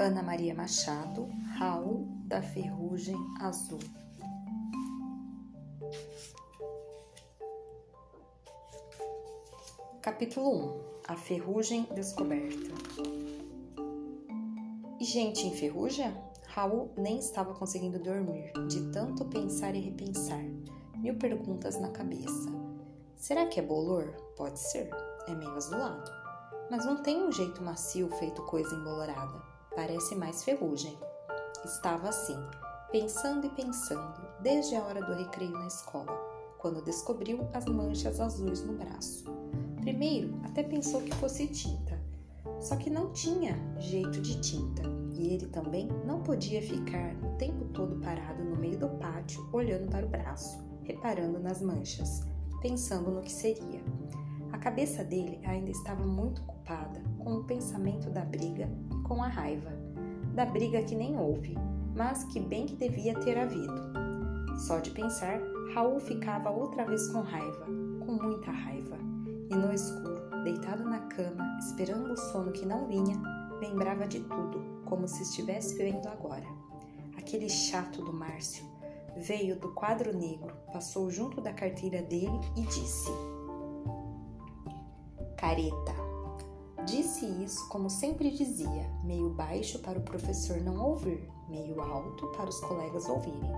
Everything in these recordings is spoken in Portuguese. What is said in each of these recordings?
Ana Maria Machado, Raul da Ferrugem Azul. Capítulo 1 A Ferrugem Descoberta E gente enferruja? Raul nem estava conseguindo dormir, de tanto pensar e repensar. Mil perguntas na cabeça. Será que é bolor? Pode ser, é meio azulado. Mas não tem um jeito macio feito coisa embolorada. Parece mais ferrugem. Estava assim, pensando e pensando, desde a hora do recreio na escola, quando descobriu as manchas azuis no braço. Primeiro, até pensou que fosse tinta, só que não tinha jeito de tinta e ele também não podia ficar o tempo todo parado no meio do pátio olhando para o braço, reparando nas manchas, pensando no que seria. A cabeça dele ainda estava muito ocupada com o pensamento da briga com a raiva, da briga que nem houve, mas que bem que devia ter havido. Só de pensar, Raul ficava outra vez com raiva, com muita raiva, e no escuro, deitado na cama, esperando o sono que não vinha, lembrava de tudo, como se estivesse vendo agora. Aquele chato do Márcio veio do quadro negro, passou junto da carteira dele e disse: Careta. Disse isso como sempre dizia, meio baixo para o professor não ouvir, meio alto para os colegas ouvirem.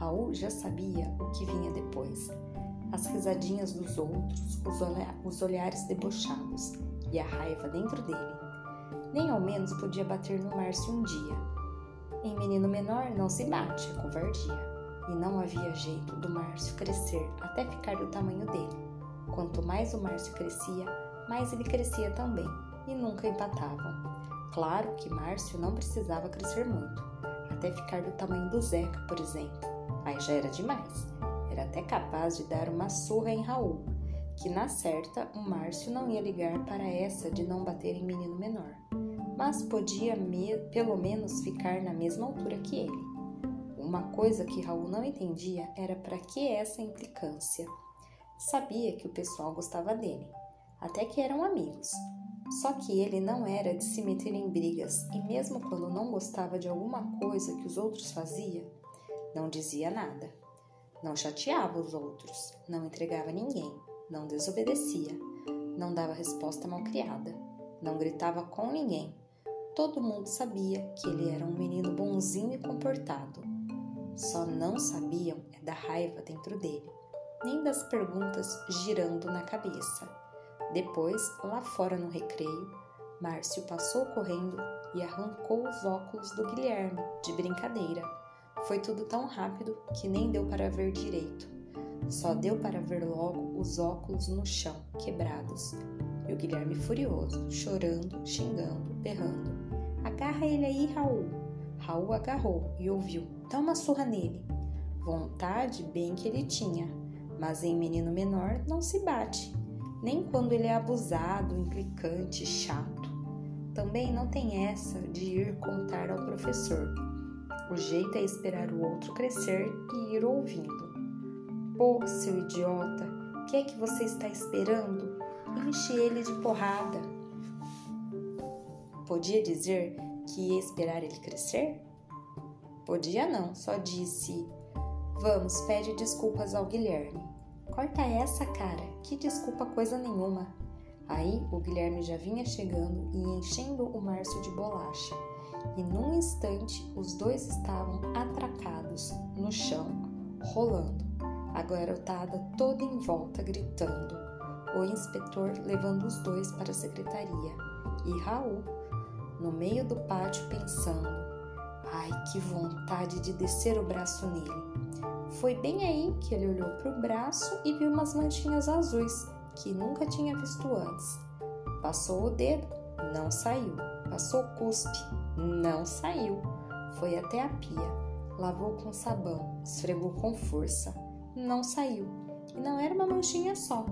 Raul já sabia o que vinha depois as risadinhas dos outros, os, olha os olhares debochados e a raiva dentro dele. Nem ao menos podia bater no Márcio um dia. Em menino menor não se bate, é covardia. E não havia jeito do Márcio crescer até ficar do tamanho dele. Quanto mais o Márcio crescia, mais ele crescia também, e nunca empatavam. Claro que Márcio não precisava crescer muito, até ficar do tamanho do Zeca, por exemplo. Aí já era demais era até capaz de dar uma surra em Raul, que na certa o Márcio não ia ligar para essa de não bater em menino menor, mas podia me, pelo menos ficar na mesma altura que ele. Uma coisa que Raul não entendia era para que essa implicância. Sabia que o pessoal gostava dele, até que eram amigos. Só que ele não era de se meter em brigas e, mesmo quando não gostava de alguma coisa que os outros faziam, não dizia nada. Não chateava os outros, não entregava ninguém, não desobedecia, não dava resposta malcriada, não gritava com ninguém. Todo mundo sabia que ele era um menino bonzinho e comportado. Só não sabiam é da raiva dentro dele, nem das perguntas girando na cabeça. Depois, lá fora no recreio, Márcio passou correndo e arrancou os óculos do Guilherme, de brincadeira foi tudo tão rápido que nem deu para ver direito. Só deu para ver logo os óculos no chão, quebrados. E o Guilherme furioso, chorando, xingando, berrando. Agarra ele aí, Raul. Raul agarrou e ouviu. Dá uma surra nele. Vontade bem que ele tinha, mas em menino menor não se bate, nem quando ele é abusado, implicante, chato. Também não tem essa de ir contar ao professor o jeito é esperar o outro crescer e ir ouvindo. Pô, seu idiota, o que é que você está esperando? Enche ele de porrada. Podia dizer que ia esperar ele crescer? Podia não, só disse: Vamos, pede desculpas ao Guilherme. Corta essa, cara, que desculpa coisa nenhuma. Aí o Guilherme já vinha chegando e enchendo o Márcio de bolacha. E num instante os dois estavam atracados no chão, rolando, a garotada toda em volta gritando, o inspetor levando os dois para a secretaria. E Raul no meio do pátio pensando: ai, que vontade de descer o braço nele. Foi bem aí que ele olhou para o braço e viu umas manchinhas azuis que nunca tinha visto antes. Passou o dedo, não saiu. Passou cuspe, não saiu. Foi até a pia, lavou com sabão, esfregou com força. Não saiu. E não era uma manchinha só,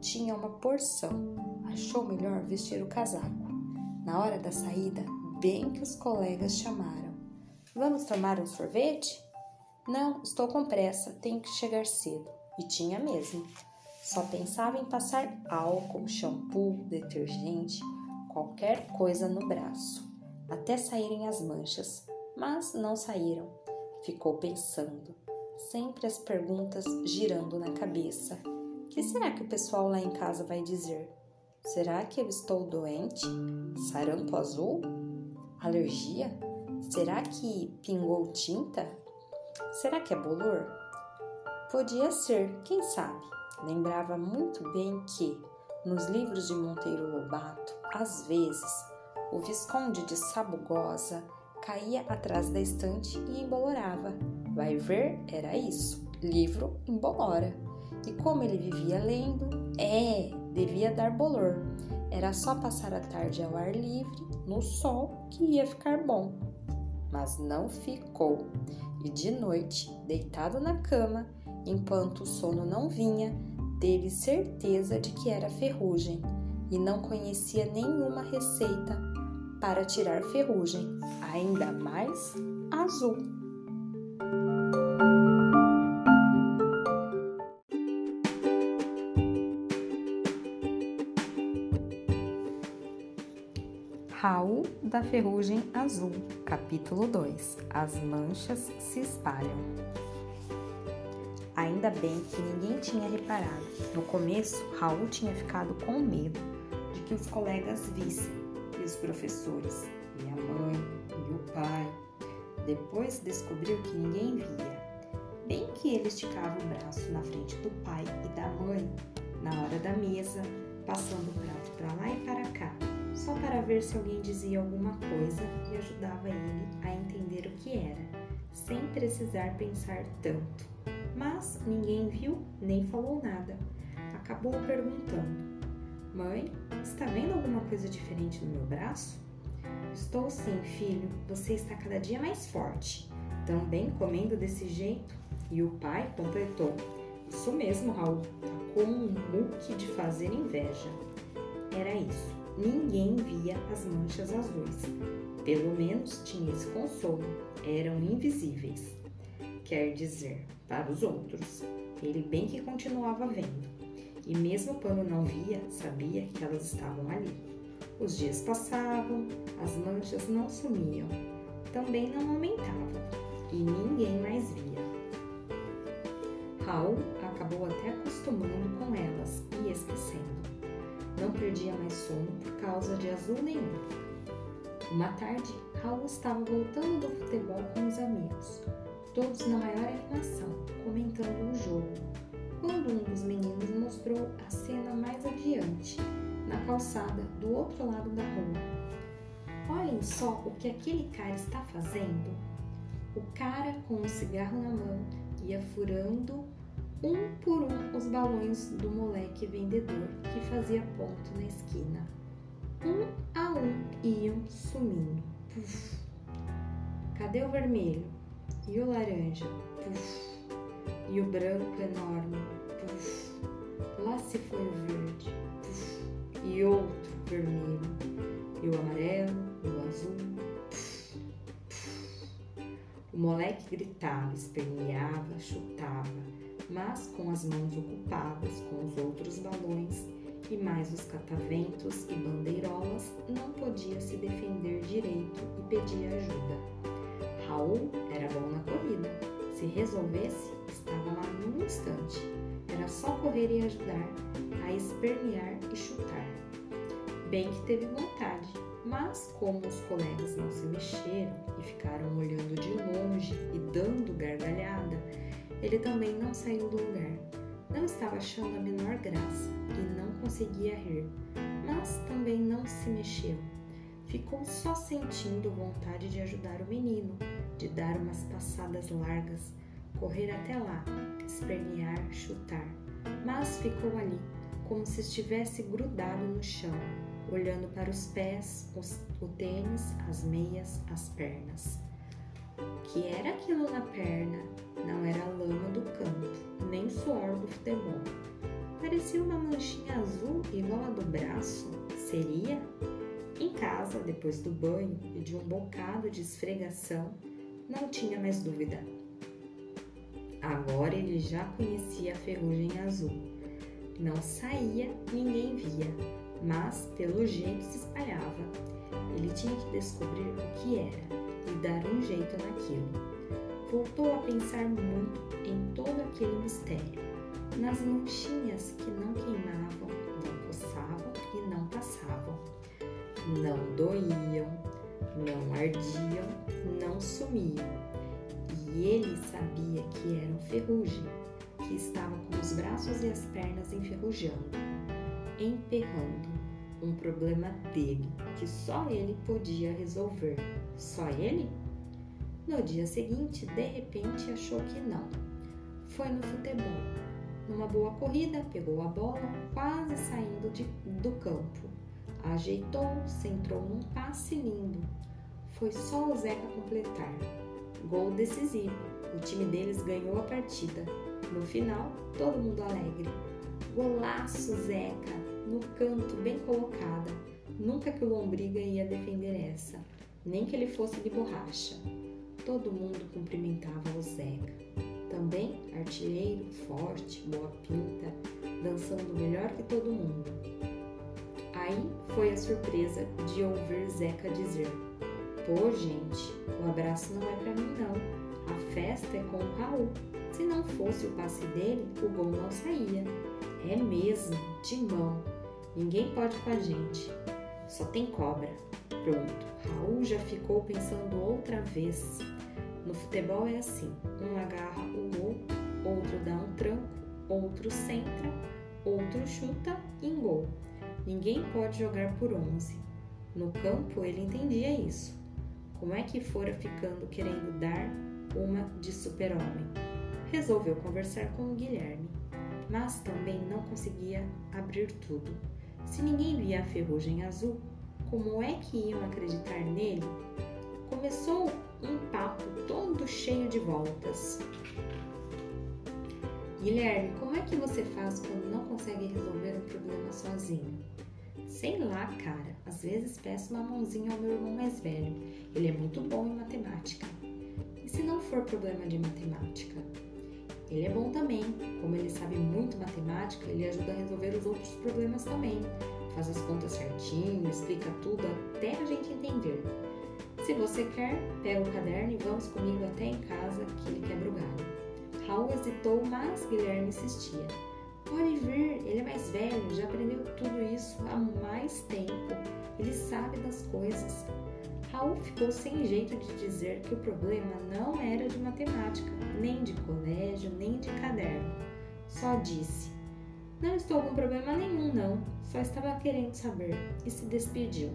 tinha uma porção. Achou melhor vestir o casaco. Na hora da saída, bem que os colegas chamaram. Vamos tomar um sorvete? Não, estou com pressa, tenho que chegar cedo. E tinha mesmo. Só pensava em passar álcool, shampoo, detergente, qualquer coisa no braço. até saírem as manchas, mas não saíram. Ficou pensando, sempre as perguntas girando na cabeça. Que será que o pessoal lá em casa vai dizer? Será que eu estou doente? Sarampo azul? Alergia? Será que pingou tinta? Será que é bolor? Podia ser, quem sabe? Lembrava muito bem que, nos livros de Monteiro Lobato, às vezes, o Visconde de Sabugosa caía atrás da estante e embolorava. Vai ver, era isso. Livro embolora. E como ele vivia lendo, é, devia dar bolor. Era só passar a tarde ao ar livre, no sol, que ia ficar bom. Mas não ficou. E de noite, deitado na cama, enquanto o sono não vinha, teve certeza de que era ferrugem e não conhecia nenhuma receita para tirar ferrugem, ainda mais azul. Da Ferrugem Azul, capítulo 2 As manchas se espalham. Ainda bem que ninguém tinha reparado. No começo, Raul tinha ficado com medo de que os colegas vissem, e os professores, e a mãe, e o pai. Depois descobriu que ninguém via. Bem que ele esticava o braço na frente do pai e da mãe, na hora da mesa, passando o prato para lá e para cá, só para ver se alguém dizia alguma coisa e ajudava ele a entender o que era, sem precisar pensar tanto mas ninguém viu nem falou nada. Acabou perguntando: Mãe, está vendo alguma coisa diferente no meu braço? Estou sim, filho, você está cada dia mais forte. Também comendo desse jeito? E o pai completou: Isso mesmo, Raul, tá com um muque de fazer inveja. Era isso, ninguém via as manchas azuis. Pelo menos tinha esse consolo, eram invisíveis quer dizer, para os outros. Ele bem que continuava vendo, e mesmo quando não via, sabia que elas estavam ali. Os dias passavam, as manchas não sumiam, também não aumentavam, azul nenhum. Uma tarde, Raul estava voltando do futebol com os amigos todos na maior animação, comentando o jogo, quando um dos meninos mostrou a cena mais adiante, na calçada do outro lado da rua. Olhem só o que aquele cara está fazendo. O cara com um cigarro na mão ia furando um por um os balões do moleque vendedor que fazia ponto na esquina. Um a um iam sumindo. Puf. Cadê o vermelho? E o laranja? Puf. E o branco enorme? Puf. Lá se foi o verde. Puf. E outro vermelho. E o amarelo, e o azul. Puf. O moleque gritava, esperneava, chutava, mas com as mãos ocupadas com os outros balões e mais os cataventos e bandeirolas, não podia se defender direito e pedia ajuda. Raul era bom na corrida. Se resolvesse, estava lá num instante. Era só correr e ajudar, a espernear e chutar. Bem que teve vontade, mas como os colegas não se mexeram e ficaram olhando de longe e dando gargalhada, ele também não saiu do lugar. Não estava achando a menor graça e conseguia rir, mas também não se mexeu ficou só sentindo vontade de ajudar o menino, de dar umas passadas largas, correr até lá, espernear, chutar, mas ficou ali, como se estivesse grudado no chão, olhando para os pés, os, o tênis, as meias, as pernas. O que era aquilo na perna? Não era a lama do campo, nem suor do futebol. Parecia uma manchinha azul igual a do braço. Seria? Em casa, depois do banho e de um bocado de esfregação, não tinha mais dúvida. Agora ele já conhecia a ferrugem azul. Não saía, ninguém via, mas pelo jeito se espalhava. Ele tinha que descobrir o que era e dar um jeito naquilo. Voltou a pensar muito em todo aquele mistério, nas manchinhas que não queimavam, não coçavam e não passavam, não doíam, não ardiam, não sumiam. E ele sabia que eram ferrugem, que estavam com os braços e as pernas enferrujando, emperrando, um problema dele, que só ele podia resolver. Só ele? No dia seguinte, de repente, achou que não. Foi no futebol. Numa boa corrida, pegou a bola, quase saindo de, do campo. Ajeitou, centrou num passe lindo. Foi só o Zeca completar. Gol decisivo. O time deles ganhou a partida. No final, todo mundo alegre. Golaço, Zeca! No canto, bem colocada. Nunca que o Lombriga ia defender essa, nem que ele fosse de borracha. Todo mundo cumprimentava o Zeca. Também artilheiro, forte, boa pinta, dançando melhor que todo mundo. Aí foi a surpresa de ouvir Zeca dizer: Pô, gente, o abraço não é para mim, não. A festa é com o Raul. Se não fosse o passe dele, o gol não saía. É mesmo, timão. Ninguém pode com a gente. Só tem cobra. Pronto, Raul já ficou pensando outra vez. No futebol é assim: um agarra o gol, outro dá um tranco, outro centra, outro chuta em gol. Ninguém pode jogar por 11. No campo ele entendia isso. Como é que fora ficando querendo dar uma de super-homem? Resolveu conversar com o Guilherme, mas também não conseguia abrir tudo. Se ninguém via a ferrugem azul, como é que iam acreditar nele? Começou um papo todo cheio de voltas. Guilherme, como é que você faz quando não consegue resolver um problema sozinho? Sei lá, cara. Às vezes peço uma mãozinha ao meu irmão mais velho. Ele é muito bom em matemática. E se não for problema de matemática? Ele é bom também. Como ele sabe muito matemática, ele ajuda a resolver os outros problemas também. Faz as contas certinho, explica tudo até a gente entender. Se você quer, pega o caderno e vamos comigo até em casa que ele quebra o galho. Raul hesitou, mas Guilherme insistia. Pode vir, ele é mais velho, já aprendeu tudo isso há mais tempo. Ele sabe das coisas. Raul ficou sem jeito de dizer que o problema não era de matemática, nem de colégio, nem de caderno. Só disse: Não estou com problema nenhum, não, só estava querendo saber, e se despediu.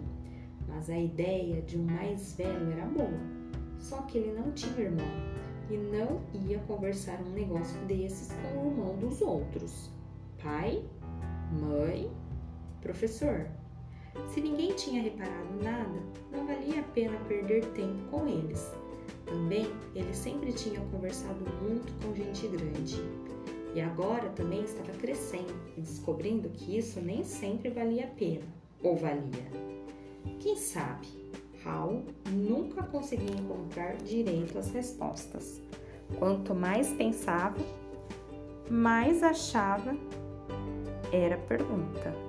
Mas a ideia de um mais velho era boa, só que ele não tinha irmão e não ia conversar um negócio desses com o irmão dos outros. Pai, mãe, professor. Se ninguém tinha reparado nada, não valia a pena perder tempo com eles. Também ele sempre tinha conversado muito com gente grande. E agora também estava crescendo e descobrindo que isso nem sempre valia a pena. Ou valia? Quem sabe? Hal nunca conseguia encontrar direito as respostas. Quanto mais pensava, mais achava era pergunta.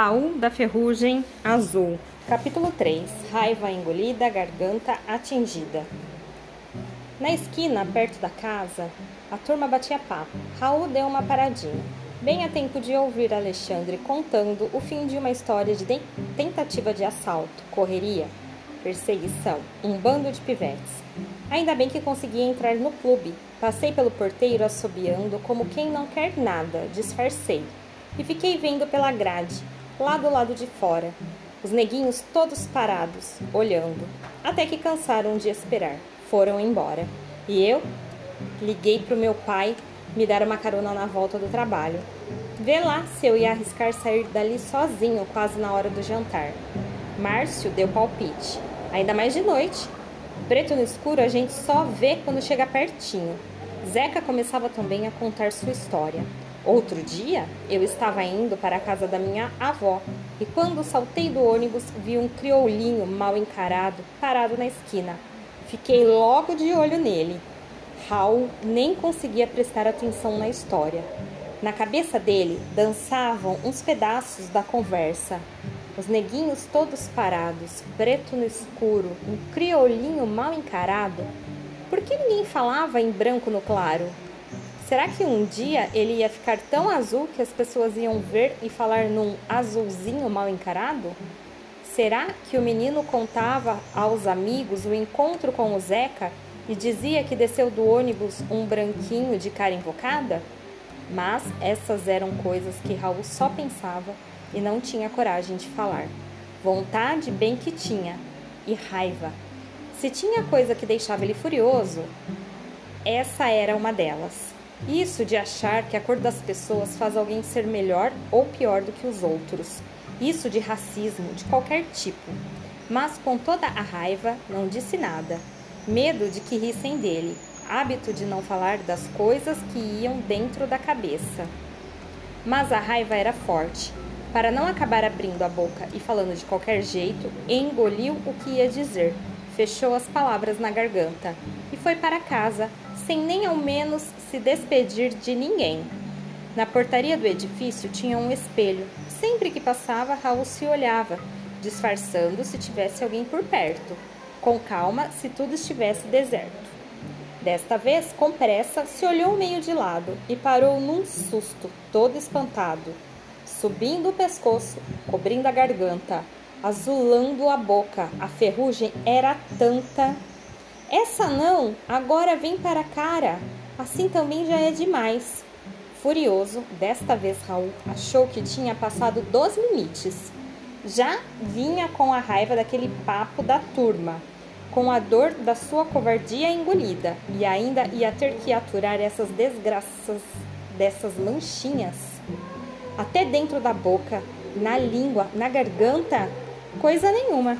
Raul da Ferrugem Azul. Capítulo 3 Raiva engolida, garganta atingida. Na esquina, perto da casa, a turma batia papo. Raul deu uma paradinha, bem a tempo de ouvir Alexandre contando o fim de uma história de tentativa de assalto, correria, perseguição, um bando de pivetes. Ainda bem que consegui entrar no clube. Passei pelo porteiro assobiando como quem não quer nada, disfarcei. E fiquei vendo pela grade, lá do lado de fora. Os neguinhos todos parados, olhando, até que cansaram de esperar. Foram embora. E eu liguei pro meu pai me dar uma carona na volta do trabalho. Vê lá se eu ia arriscar sair dali sozinho quase na hora do jantar. Márcio deu palpite, ainda mais de noite. Preto no escuro a gente só vê quando chega pertinho. Zeca começava também a contar sua história. Outro dia, eu estava indo para a casa da minha avó e quando saltei do ônibus vi um crioulinho mal encarado parado na esquina. Fiquei logo de olho nele. Raul nem conseguia prestar atenção na história. Na cabeça dele dançavam uns pedaços da conversa. Os neguinhos todos parados, preto no escuro, um crioulinho mal encarado. Por que ninguém falava em branco no claro? Será que um dia ele ia ficar tão azul que as pessoas iam ver e falar num azulzinho mal encarado? Será que o menino contava aos amigos o encontro com o Zeca e dizia que desceu do ônibus um branquinho de cara invocada? Mas essas eram coisas que Raul só pensava e não tinha coragem de falar. Vontade bem que tinha, e raiva. Se tinha coisa que deixava ele furioso, essa era uma delas. Isso de achar que a cor das pessoas faz alguém ser melhor ou pior do que os outros. Isso de racismo de qualquer tipo. Mas com toda a raiva, não disse nada. Medo de que rissem dele, hábito de não falar das coisas que iam dentro da cabeça. Mas a raiva era forte. Para não acabar abrindo a boca e falando de qualquer jeito, engoliu o que ia dizer, fechou as palavras na garganta e foi para casa, sem nem ao menos se despedir de ninguém. Na portaria do edifício tinha um espelho. Sempre que passava, Raul se olhava, disfarçando se tivesse alguém por perto, com calma se tudo estivesse deserto. Desta vez, com pressa, se olhou meio de lado e parou num susto, todo espantado, subindo o pescoço, cobrindo a garganta, azulando a boca. A ferrugem era tanta. Essa não, agora vem para a cara. Assim também já é demais. Furioso, desta vez Raul achou que tinha passado dos limites. Já vinha com a raiva daquele papo da turma com a dor da sua covardia engolida, e ainda ia ter que aturar essas desgraças dessas manchinhas. Até dentro da boca, na língua, na garganta, coisa nenhuma.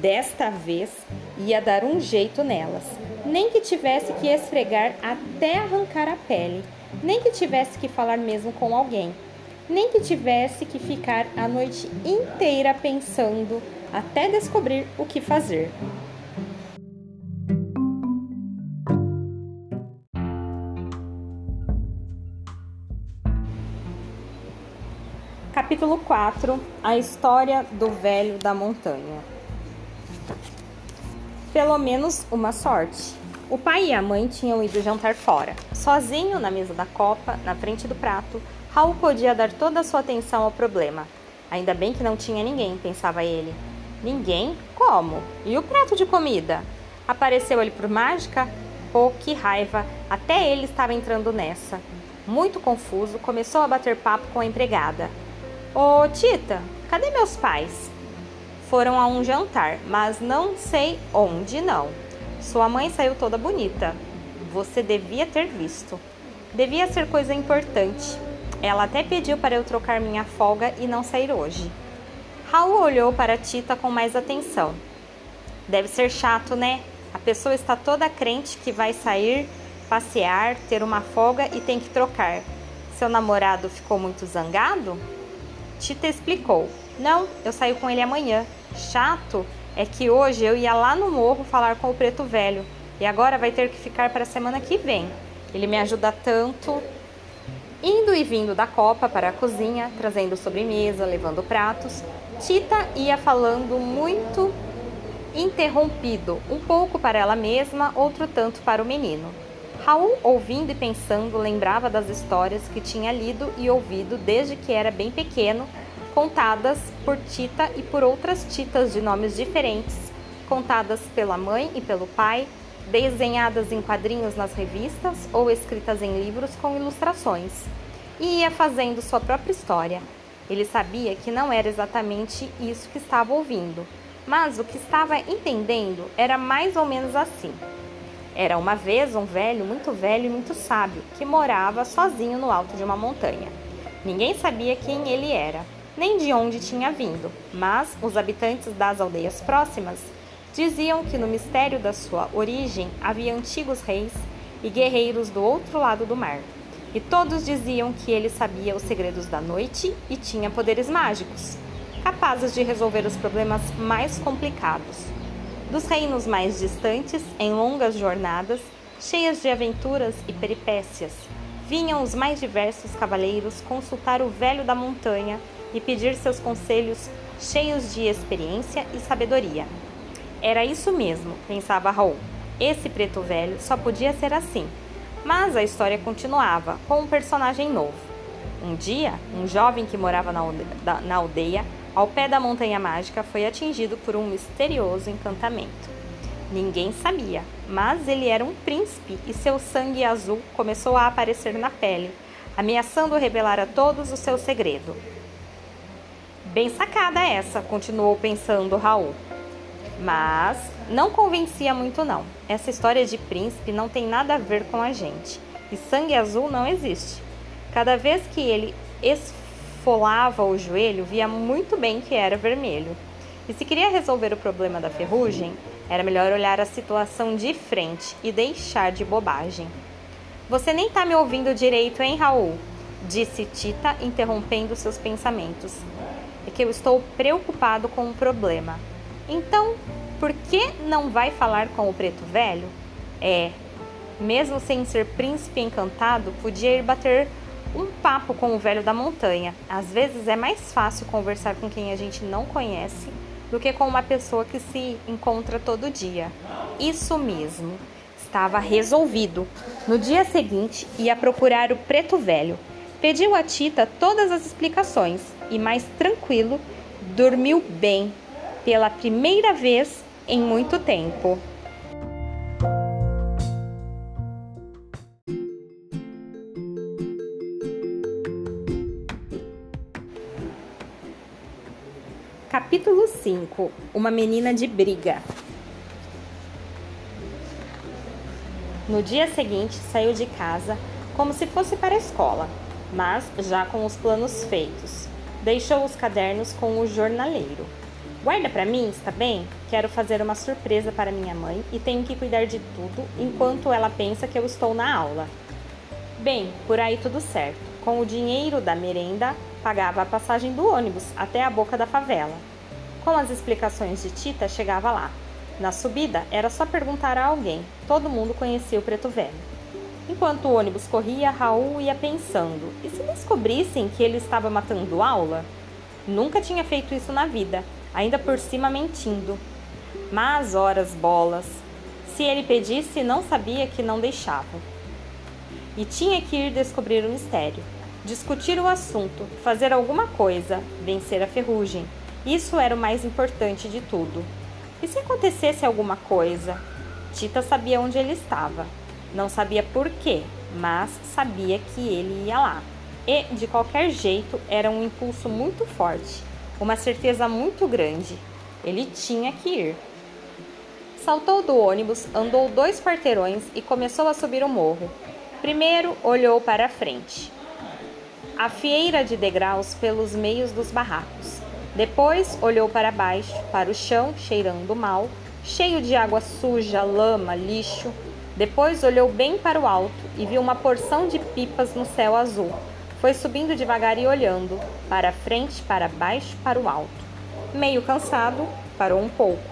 Desta vez ia dar um jeito nelas, nem que tivesse que esfregar até arrancar a pele, nem que tivesse que falar mesmo com alguém, nem que tivesse que ficar a noite inteira pensando até descobrir o que fazer. Capítulo 4 A história do velho da montanha. Pelo menos uma sorte. O pai e a mãe tinham ido jantar fora. Sozinho na mesa da copa, na frente do prato, Raul podia dar toda a sua atenção ao problema. Ainda bem que não tinha ninguém, pensava ele. Ninguém? Como? E o prato de comida? Apareceu ele por mágica? Oh, que raiva! Até ele estava entrando nessa. Muito confuso, começou a bater papo com a empregada. Ô Tita, cadê meus pais? Foram a um jantar, mas não sei onde não. Sua mãe saiu toda bonita. Você devia ter visto. Devia ser coisa importante. Ela até pediu para eu trocar minha folga e não sair hoje. Raul olhou para Tita com mais atenção. Deve ser chato, né? A pessoa está toda crente que vai sair, passear, ter uma folga e tem que trocar. Seu namorado ficou muito zangado? Tita explicou: Não, eu saio com ele amanhã. Chato é que hoje eu ia lá no morro falar com o preto velho e agora vai ter que ficar para a semana que vem. Ele me ajuda tanto. Indo e vindo da copa para a cozinha, trazendo sobremesa, levando pratos, Tita ia falando muito interrompido, um pouco para ela mesma, outro tanto para o menino. Raul, ouvindo e pensando, lembrava das histórias que tinha lido e ouvido desde que era bem pequeno, contadas por Tita e por outras Titas de nomes diferentes, contadas pela mãe e pelo pai, desenhadas em quadrinhos nas revistas ou escritas em livros com ilustrações. E ia fazendo sua própria história. Ele sabia que não era exatamente isso que estava ouvindo, mas o que estava entendendo era mais ou menos assim. Era uma vez um velho, muito velho e muito sábio, que morava sozinho no alto de uma montanha. Ninguém sabia quem ele era, nem de onde tinha vindo, mas os habitantes das aldeias próximas diziam que no mistério da sua origem havia antigos reis e guerreiros do outro lado do mar. e todos diziam que ele sabia os segredos da noite e tinha poderes mágicos, capazes de resolver os problemas mais complicados. Dos reinos mais distantes, em longas jornadas, cheias de aventuras e peripécias, vinham os mais diversos cavaleiros consultar o velho da montanha e pedir seus conselhos cheios de experiência e sabedoria. Era isso mesmo, pensava Raul. Esse preto velho só podia ser assim. Mas a história continuava, com um personagem novo. Um dia, um jovem que morava na aldeia, na aldeia, ao pé da montanha mágica, foi atingido por um misterioso encantamento. Ninguém sabia, mas ele era um príncipe e seu sangue azul começou a aparecer na pele, ameaçando revelar a todos o seu segredo. Bem sacada essa, continuou pensando Raul. Mas não convencia muito não. Essa história de príncipe não tem nada a ver com a gente. E sangue azul não existe. Cada vez que ele esfolava o joelho, via muito bem que era vermelho. E se queria resolver o problema da ferrugem, era melhor olhar a situação de frente e deixar de bobagem. Você nem tá me ouvindo direito, hein, Raul? Disse Tita, interrompendo seus pensamentos. É que eu estou preocupado com o problema. Então, por que não vai falar com o preto velho? É, mesmo sem ser príncipe encantado, podia ir bater um papo com o velho da montanha. Às vezes é mais fácil conversar com quem a gente não conhece do que com uma pessoa que se encontra todo dia. Isso mesmo, estava resolvido. No dia seguinte, ia procurar o preto velho. Pediu a Tita todas as explicações e, mais tranquilo, dormiu bem pela primeira vez em muito tempo. Capítulo 5 Uma menina de briga. No dia seguinte, saiu de casa como se fosse para a escola, mas já com os planos feitos. Deixou os cadernos com o jornaleiro. Guarda para mim, está bem? Quero fazer uma surpresa para minha mãe e tenho que cuidar de tudo enquanto ela pensa que eu estou na aula. Bem, por aí tudo certo. Com o dinheiro da merenda, pagava a passagem do ônibus até a boca da favela. Com as explicações de Tita, chegava lá. Na subida, era só perguntar a alguém. Todo mundo conhecia o preto velho. Enquanto o ônibus corria, Raul ia pensando: e se descobrissem que ele estava matando aula? Nunca tinha feito isso na vida, ainda por cima mentindo. Mas, horas bolas, se ele pedisse, não sabia que não deixavam. E tinha que ir descobrir o mistério discutir o assunto, fazer alguma coisa, vencer a ferrugem. Isso era o mais importante de tudo. E se acontecesse alguma coisa? Tita sabia onde ele estava. Não sabia por quê, mas sabia que ele ia lá. E, de qualquer jeito, era um impulso muito forte, uma certeza muito grande. Ele tinha que ir. Saltou do ônibus, andou dois quarteirões e começou a subir o morro. Primeiro olhou para a frente a fieira de degraus pelos meios dos barracos. Depois olhou para baixo, para o chão, cheirando mal, cheio de água suja, lama, lixo. Depois olhou bem para o alto e viu uma porção de pipas no céu azul. Foi subindo devagar e olhando, para frente, para baixo, para o alto. Meio cansado, parou um pouco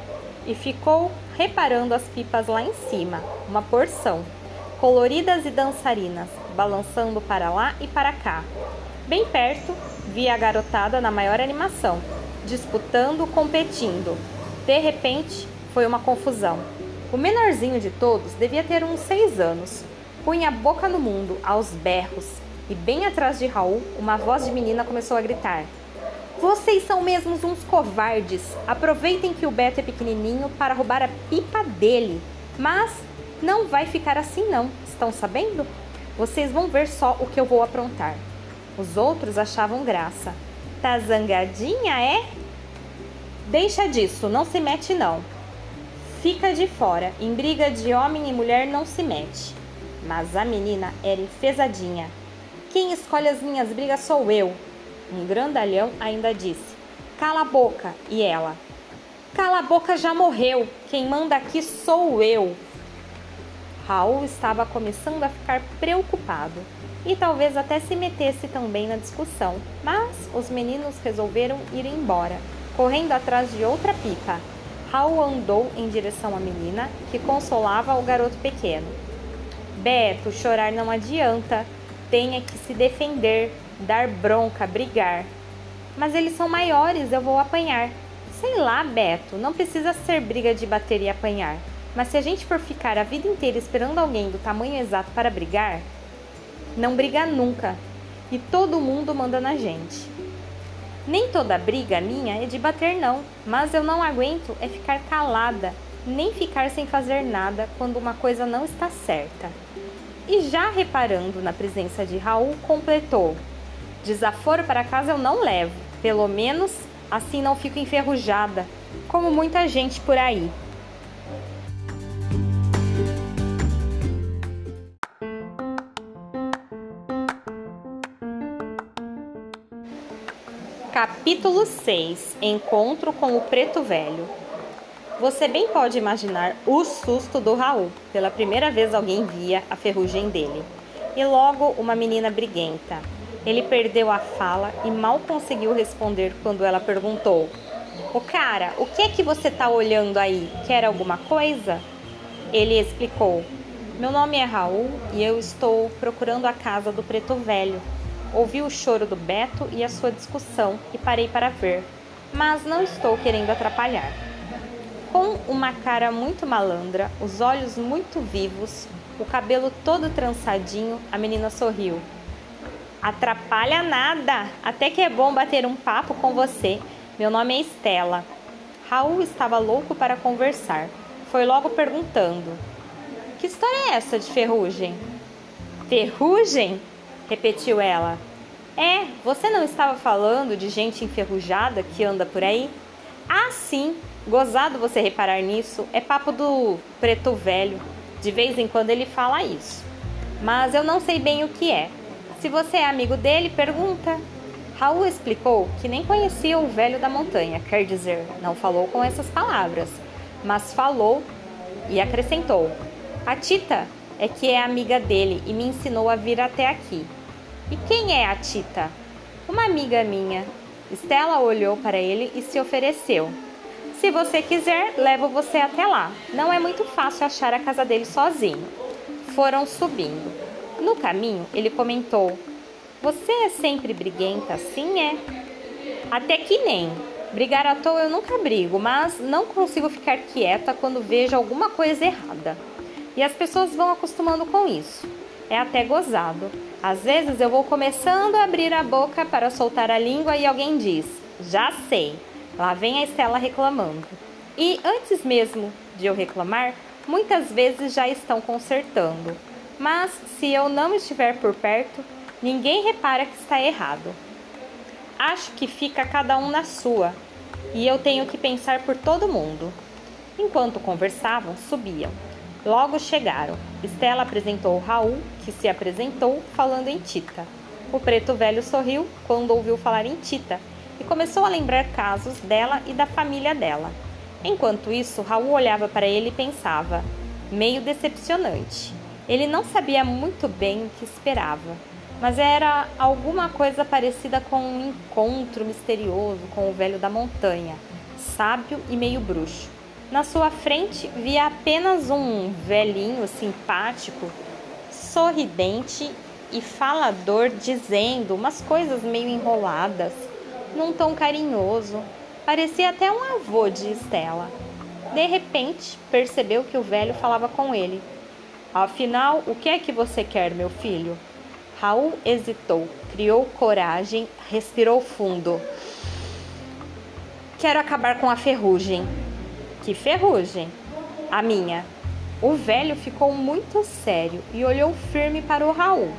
e ficou reparando as pipas lá em cima, uma porção, coloridas e dançarinas, balançando para lá e para cá. Bem perto, via a garotada na maior animação, disputando, competindo. De repente, foi uma confusão. O menorzinho de todos devia ter uns seis anos. Punha a boca no mundo, aos berros, e bem atrás de Raul, uma voz de menina começou a gritar: Vocês são mesmo uns covardes! Aproveitem que o Beto é pequenininho para roubar a pipa dele. Mas não vai ficar assim, não, estão sabendo? Vocês vão ver só o que eu vou aprontar. Os outros achavam graça. Tá zangadinha, é? Deixa disso, não se mete não. Fica de fora, em briga de homem e mulher não se mete. Mas a menina era enfesadinha. Quem escolhe as minhas brigas sou eu. Um grandalhão ainda disse: Cala a boca. E ela: Cala a boca já morreu. Quem manda aqui sou eu. Raul estava começando a ficar preocupado e talvez até se metesse também na discussão, mas os meninos resolveram ir embora, correndo atrás de outra pipa. Raul andou em direção à menina, que consolava o garoto pequeno. Beto, chorar não adianta. Tenha que se defender, dar bronca, brigar. Mas eles são maiores, eu vou apanhar. Sei lá, Beto, não precisa ser briga de bater e apanhar. Mas se a gente for ficar a vida inteira esperando alguém do tamanho exato para brigar, não briga nunca. E todo mundo manda na gente. Nem toda briga minha é de bater, não, mas eu não aguento é ficar calada, nem ficar sem fazer nada quando uma coisa não está certa. E já reparando na presença de Raul, completou: Desaforo para casa eu não levo, pelo menos assim não fico enferrujada, como muita gente por aí. Capítulo 6 Encontro com o Preto Velho Você bem pode imaginar o susto do Raul. Pela primeira vez alguém via a ferrugem dele. E logo uma menina briguenta. Ele perdeu a fala e mal conseguiu responder quando ela perguntou: "O cara, o que é que você tá olhando aí? Quer alguma coisa?" Ele explicou: "Meu nome é Raul e eu estou procurando a casa do Preto Velho." Ouvi o choro do Beto e a sua discussão e parei para ver, mas não estou querendo atrapalhar. Com uma cara muito malandra, os olhos muito vivos, o cabelo todo trançadinho, a menina sorriu. Atrapalha nada! Até que é bom bater um papo com você. Meu nome é Estela. Raul estava louco para conversar. Foi logo perguntando: Que história é essa de ferrugem? Ferrugem? Repetiu ela. É, você não estava falando de gente enferrujada que anda por aí? Ah, sim, gozado você reparar nisso, é papo do preto velho. De vez em quando ele fala isso. Mas eu não sei bem o que é. Se você é amigo dele, pergunta. Raul explicou que nem conhecia o velho da montanha, quer dizer, não falou com essas palavras, mas falou e acrescentou: A Tita é que é amiga dele e me ensinou a vir até aqui. E quem é a Tita? Uma amiga minha. Estela olhou para ele e se ofereceu. Se você quiser, levo você até lá. Não é muito fácil achar a casa dele sozinho. Foram subindo. No caminho, ele comentou: Você é sempre briguenta, assim é? Até que nem. Brigar à toa eu nunca brigo, mas não consigo ficar quieta quando vejo alguma coisa errada. E as pessoas vão acostumando com isso. É até gozado. Às vezes eu vou começando a abrir a boca para soltar a língua e alguém diz: Já sei. Lá vem a Estela reclamando. E antes mesmo de eu reclamar, muitas vezes já estão consertando. Mas se eu não estiver por perto, ninguém repara que está errado. Acho que fica cada um na sua, e eu tenho que pensar por todo mundo. Enquanto conversavam, subiam. Logo chegaram. Estela apresentou Raul, que se apresentou falando em Tita. O preto velho sorriu quando ouviu falar em Tita e começou a lembrar casos dela e da família dela. Enquanto isso, Raul olhava para ele e pensava, meio decepcionante. Ele não sabia muito bem o que esperava, mas era alguma coisa parecida com um encontro misterioso com o velho da montanha, sábio e meio bruxo. Na sua frente via apenas um velhinho simpático, sorridente e falador, dizendo umas coisas meio enroladas, num tom carinhoso. Parecia até um avô de Estela. De repente, percebeu que o velho falava com ele. Afinal, o que é que você quer, meu filho? Raul hesitou, criou coragem, respirou fundo. Quero acabar com a ferrugem. Que ferrugem! A minha. O velho ficou muito sério e olhou firme para o Raul.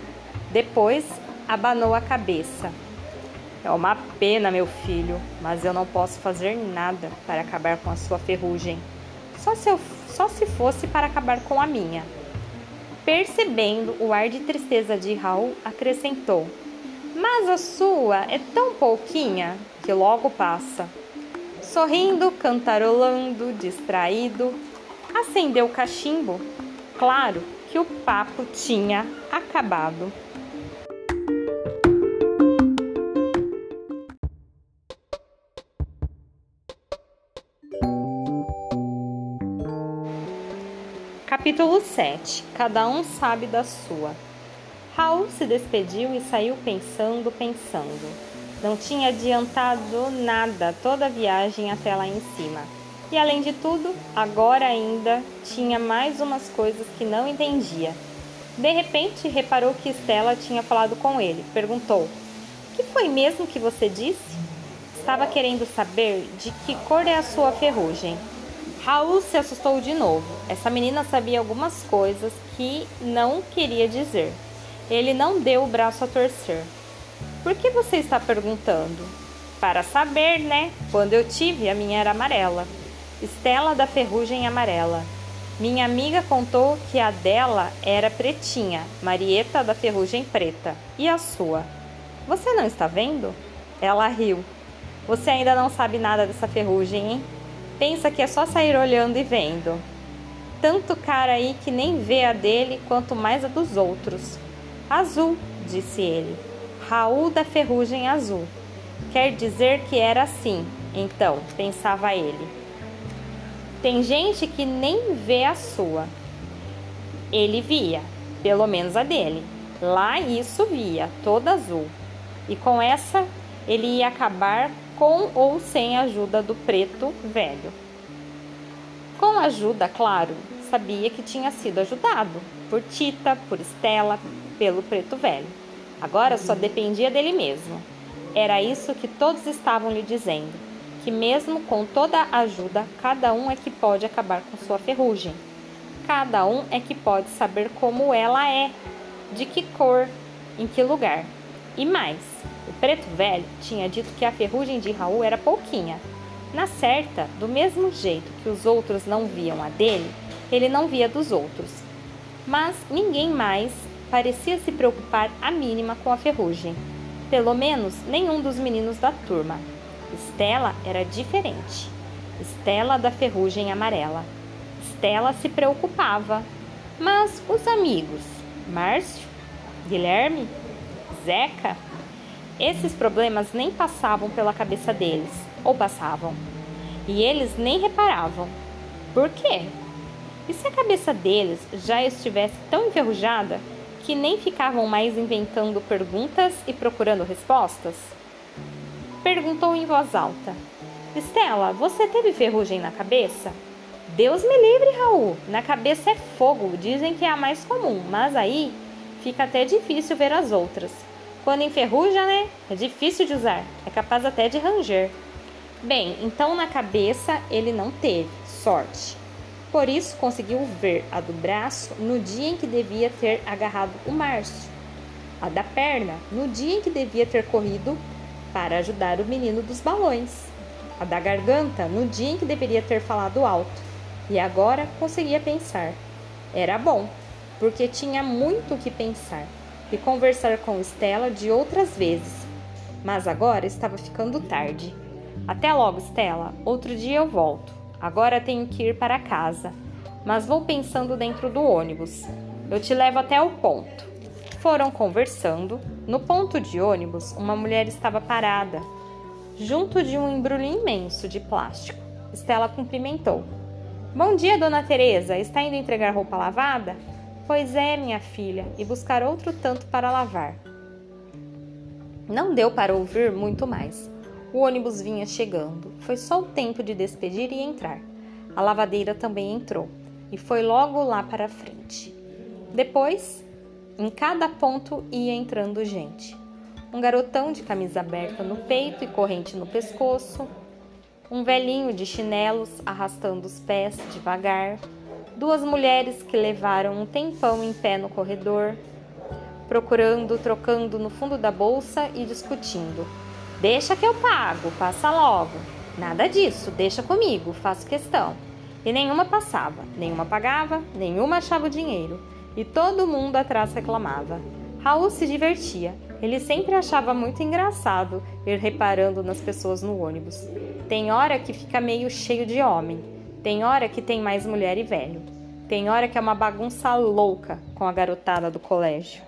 Depois abanou a cabeça. É uma pena, meu filho, mas eu não posso fazer nada para acabar com a sua ferrugem. Só se, eu, só se fosse para acabar com a minha. Percebendo o ar de tristeza de Raul, acrescentou: Mas a sua é tão pouquinha que logo passa sorrindo, cantarolando, distraído. Acendeu o cachimbo, claro que o papo tinha acabado. Capítulo 7 Cada um sabe da sua. Raul se despediu e saiu pensando, pensando. Não tinha adiantado nada toda a viagem até lá em cima. E além de tudo, agora ainda tinha mais umas coisas que não entendia. De repente, reparou que Estela tinha falado com ele. Perguntou: Que foi mesmo que você disse? Estava querendo saber de que cor é a sua ferrugem. Raul se assustou de novo. Essa menina sabia algumas coisas que não queria dizer. Ele não deu o braço a torcer. Por que você está perguntando? Para saber, né? Quando eu tive, a minha era amarela. Estela da ferrugem amarela. Minha amiga contou que a dela era pretinha, Marieta da ferrugem preta. E a sua? Você não está vendo? Ela riu. Você ainda não sabe nada dessa ferrugem, hein? Pensa que é só sair olhando e vendo. Tanto cara aí que nem vê a dele, quanto mais a dos outros. Azul, disse ele. Raul da Ferrugem Azul. Quer dizer que era assim, então, pensava ele. Tem gente que nem vê a sua. Ele via, pelo menos a dele. Lá isso via, toda azul. E com essa ele ia acabar com ou sem a ajuda do preto velho. Com ajuda, claro, sabia que tinha sido ajudado por Tita, por Estela, pelo preto velho. Agora só dependia dele mesmo. Era isso que todos estavam lhe dizendo, que mesmo com toda a ajuda, cada um é que pode acabar com sua ferrugem. Cada um é que pode saber como ela é, de que cor, em que lugar. E mais, o preto velho tinha dito que a ferrugem de Raul era pouquinha. Na certa, do mesmo jeito que os outros não viam a dele, ele não via dos outros. Mas ninguém mais parecia se preocupar a mínima com a ferrugem. Pelo menos nenhum dos meninos da turma. Estela era diferente. Estela da ferrugem amarela. Estela se preocupava. Mas os amigos, Márcio, Guilherme, Zeca, esses problemas nem passavam pela cabeça deles, ou passavam. E eles nem reparavam. Por quê? E se a cabeça deles já estivesse tão enferrujada que nem ficavam mais inventando perguntas e procurando respostas? Perguntou em voz alta: Estela, você teve ferrugem na cabeça? Deus me livre, Raul. Na cabeça é fogo, dizem que é a mais comum, mas aí fica até difícil ver as outras. Quando enferruja, né? É difícil de usar, é capaz até de ranger. Bem, então na cabeça ele não teve sorte. Por isso conseguiu ver a do braço no dia em que devia ter agarrado o Márcio, a da perna no dia em que devia ter corrido para ajudar o menino dos balões, a da garganta no dia em que deveria ter falado alto. E agora conseguia pensar. Era bom, porque tinha muito o que pensar e conversar com Estela de outras vezes. Mas agora estava ficando tarde. Até logo, Estela. Outro dia eu volto. Agora tenho que ir para casa, mas vou pensando dentro do ônibus. Eu te levo até o ponto. Foram conversando. No ponto de ônibus, uma mulher estava parada, junto de um embrulho imenso de plástico. Estela cumprimentou. Bom dia, dona Teresa. Está indo entregar roupa lavada? Pois é, minha filha, e buscar outro tanto para lavar. Não deu para ouvir muito mais. O ônibus vinha chegando. Foi só o tempo de despedir e entrar. A lavadeira também entrou e foi logo lá para frente. Depois, em cada ponto ia entrando gente. Um garotão de camisa aberta no peito e corrente no pescoço, um velhinho de chinelos arrastando os pés devagar, duas mulheres que levaram um tempão em pé no corredor, procurando, trocando no fundo da bolsa e discutindo. Deixa que eu pago, passa logo. Nada disso, deixa comigo, faço questão. E nenhuma passava, nenhuma pagava, nenhuma achava o dinheiro. E todo mundo atrás reclamava. Raul se divertia. Ele sempre achava muito engraçado ir reparando nas pessoas no ônibus. Tem hora que fica meio cheio de homem, tem hora que tem mais mulher e velho. Tem hora que é uma bagunça louca com a garotada do colégio.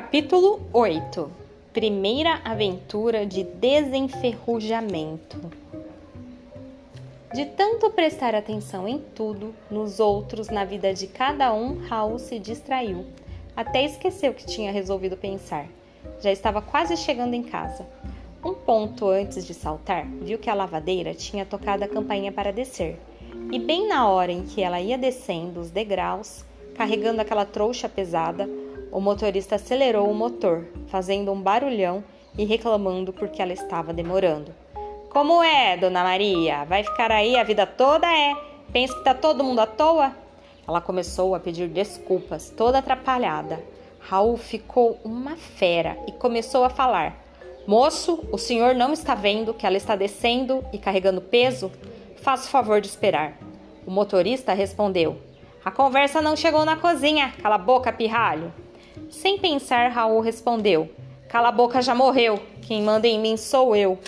Capítulo 8 Primeira aventura de desenferrujamento. De tanto prestar atenção em tudo, nos outros, na vida de cada um, Raul se distraiu. Até esqueceu que tinha resolvido pensar. Já estava quase chegando em casa. Um ponto antes de saltar, viu que a lavadeira tinha tocado a campainha para descer. E bem na hora em que ela ia descendo os degraus, carregando aquela trouxa pesada, o motorista acelerou o motor, fazendo um barulhão e reclamando porque ela estava demorando. Como é, dona Maria? Vai ficar aí a vida toda? É? Pensa que tá todo mundo à toa? Ela começou a pedir desculpas, toda atrapalhada. Raul ficou uma fera e começou a falar: Moço, o senhor não está vendo que ela está descendo e carregando peso? Faça o favor de esperar. O motorista respondeu: A conversa não chegou na cozinha. Cala a boca, pirralho. Sem pensar, Raul respondeu: Cala a boca, já morreu. Quem manda em mim sou eu.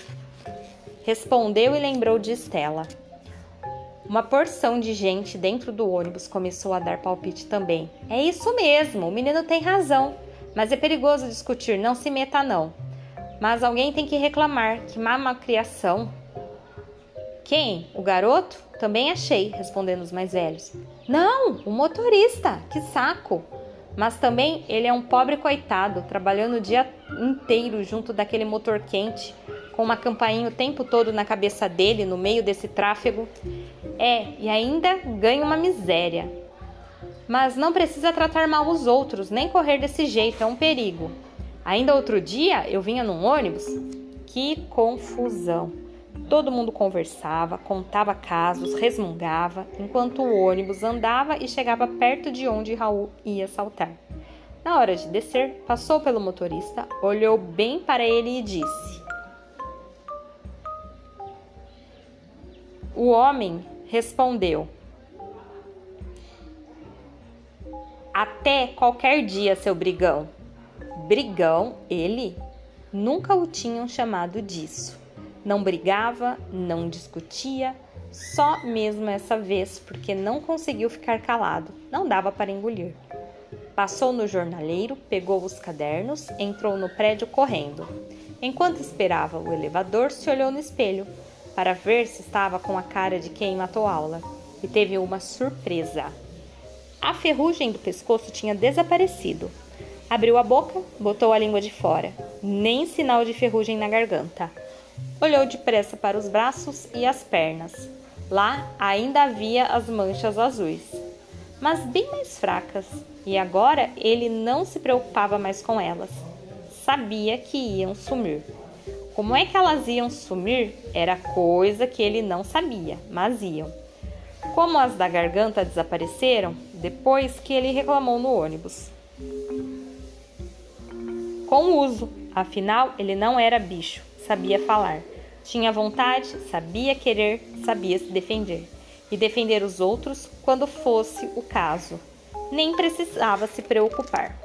Respondeu e lembrou de Estela. Uma porção de gente dentro do ônibus começou a dar palpite também. É isso mesmo, o menino tem razão. Mas é perigoso discutir, não se meta não. Mas alguém tem que reclamar, que má criação. Quem? O garoto? Também achei, respondendo os mais velhos. Não, o motorista, que saco. Mas também ele é um pobre coitado, trabalhando o dia inteiro junto daquele motor quente, com uma campainha o tempo todo na cabeça dele, no meio desse tráfego. É, e ainda ganha uma miséria. Mas não precisa tratar mal os outros, nem correr desse jeito, é um perigo. Ainda outro dia eu vinha num ônibus. Que confusão! Todo mundo conversava, contava casos, resmungava, enquanto o ônibus andava e chegava perto de onde Raul ia saltar. Na hora de descer, passou pelo motorista, olhou bem para ele e disse: O homem respondeu: Até qualquer dia, seu brigão. Brigão, ele? Nunca o tinham chamado disso. Não brigava, não discutia, só mesmo essa vez porque não conseguiu ficar calado, não dava para engolir. Passou no jornaleiro, pegou os cadernos, entrou no prédio correndo. Enquanto esperava o elevador, se olhou no espelho para ver se estava com a cara de quem matou aula e teve uma surpresa. A ferrugem do pescoço tinha desaparecido. Abriu a boca, botou a língua de fora, nem sinal de ferrugem na garganta. Olhou depressa para os braços e as pernas. Lá ainda havia as manchas azuis, mas bem mais fracas, e agora ele não se preocupava mais com elas. Sabia que iam sumir. Como é que elas iam sumir era coisa que ele não sabia, mas iam. Como as da garganta desapareceram depois que ele reclamou no ônibus. Com uso, afinal ele não era bicho, sabia falar. Tinha vontade, sabia querer, sabia se defender. E defender os outros quando fosse o caso. Nem precisava se preocupar.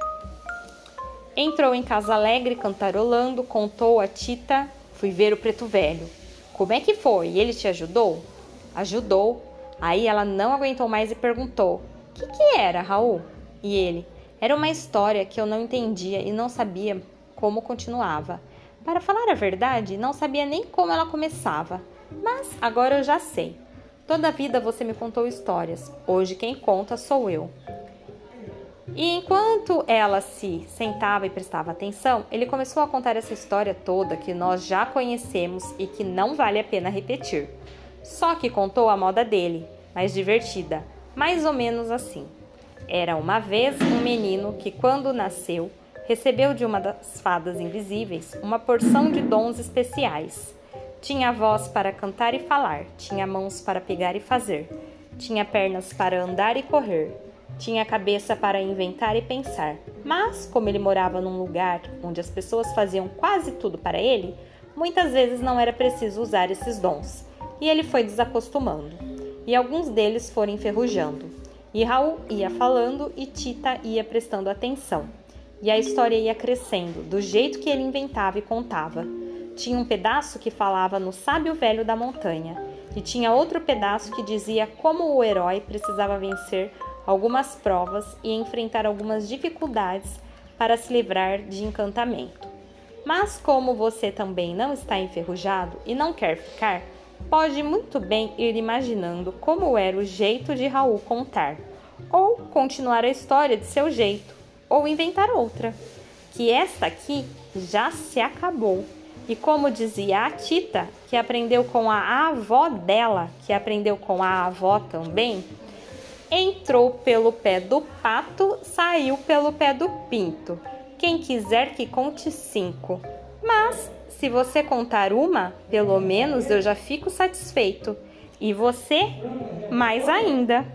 Entrou em casa alegre, cantarolando, contou a Tita: Fui ver o preto velho. Como é que foi? Ele te ajudou? Ajudou. Aí ela não aguentou mais e perguntou: O que, que era, Raul? E ele: Era uma história que eu não entendia e não sabia como continuava. Para falar a verdade, não sabia nem como ela começava, mas agora eu já sei. Toda a vida você me contou histórias, hoje quem conta sou eu. E enquanto ela se sentava e prestava atenção, ele começou a contar essa história toda que nós já conhecemos e que não vale a pena repetir. Só que contou a moda dele, mais divertida, mais ou menos assim. Era uma vez um menino que, quando nasceu, recebeu de uma das fadas invisíveis uma porção de dons especiais. Tinha voz para cantar e falar, tinha mãos para pegar e fazer, tinha pernas para andar e correr, tinha cabeça para inventar e pensar. Mas, como ele morava num lugar onde as pessoas faziam quase tudo para ele, muitas vezes não era preciso usar esses dons, e ele foi desacostumando, e alguns deles foram enferrujando. E Raul ia falando e Tita ia prestando atenção. E a história ia crescendo, do jeito que ele inventava e contava. Tinha um pedaço que falava no sábio velho da montanha, e tinha outro pedaço que dizia como o herói precisava vencer algumas provas e enfrentar algumas dificuldades para se livrar de encantamento. Mas como você também não está enferrujado e não quer ficar, pode muito bem ir imaginando como era o jeito de Raul contar, ou continuar a história de seu jeito, ou inventar outra. Que esta aqui já se acabou. E como dizia a Tita, que aprendeu com a avó dela, que aprendeu com a avó também, entrou pelo pé do pato, saiu pelo pé do pinto. Quem quiser que conte cinco. Mas, se você contar uma, pelo menos eu já fico satisfeito. E você, mais ainda.